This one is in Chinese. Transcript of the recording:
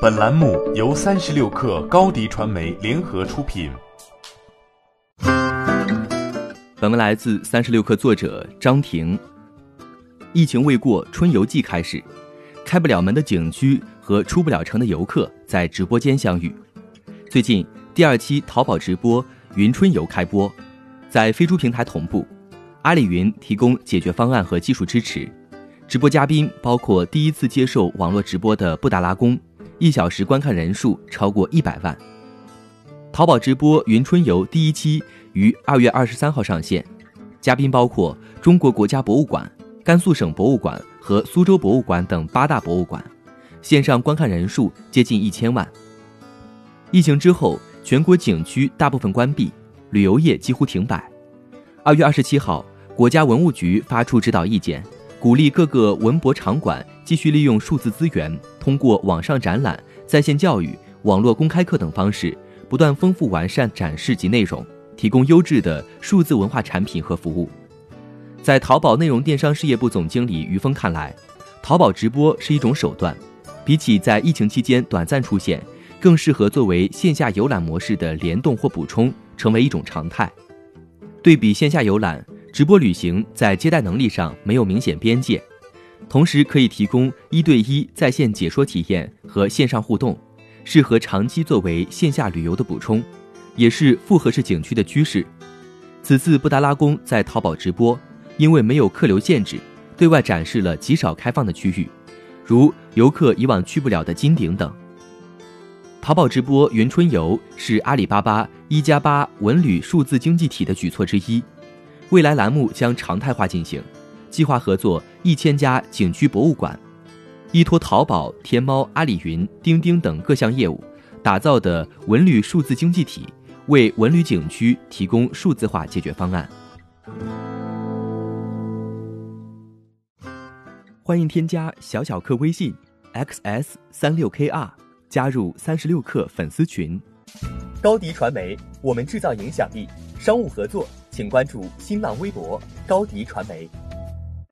本栏目由三十六氪高低传媒联合出品。本文来自三十六氪作者张婷。疫情未过，春游季开始，开不了门的景区和出不了城的游客在直播间相遇。最近，第二期淘宝直播云春游开播，在飞猪平台同步，阿里云提供解决方案和技术支持。直播嘉宾包括第一次接受网络直播的布达拉宫，一小时观看人数超过一百万。淘宝直播云春游第一期于二月二十三号上线，嘉宾包括中国国家博物馆、甘肃省博物馆和苏州博物馆等八大博物馆，线上观看人数接近一千万。疫情之后，全国景区大部分关闭，旅游业几乎停摆。二月二十七号，国家文物局发出指导意见。鼓励各个文博场馆继续利用数字资源，通过网上展览、在线教育、网络公开课等方式，不断丰富完善展示及内容，提供优质的数字文化产品和服务。在淘宝内容电商事业部总经理于峰看来，淘宝直播是一种手段，比起在疫情期间短暂出现，更适合作为线下游览模式的联动或补充，成为一种常态。对比线下游览。直播旅行在接待能力上没有明显边界，同时可以提供一对一在线解说体验和线上互动，适合长期作为线下旅游的补充，也是复合式景区的趋势。此次布达拉宫在淘宝直播，因为没有客流限制，对外展示了极少开放的区域，如游客以往去不了的金顶等。淘宝直播云春游是阿里巴巴一加八文旅数字经济体的举措之一。未来栏目将常态化进行，计划合作一千家景区博物馆，依托淘宝、天猫、阿里云、钉钉等各项业务，打造的文旅数字经济体，为文旅景区提供数字化解决方案。欢迎添加小小客微信 xs 三六 kr，加入三十六氪粉丝群。高迪传媒，我们制造影响力。商务合作。请关注新浪微博高迪传媒。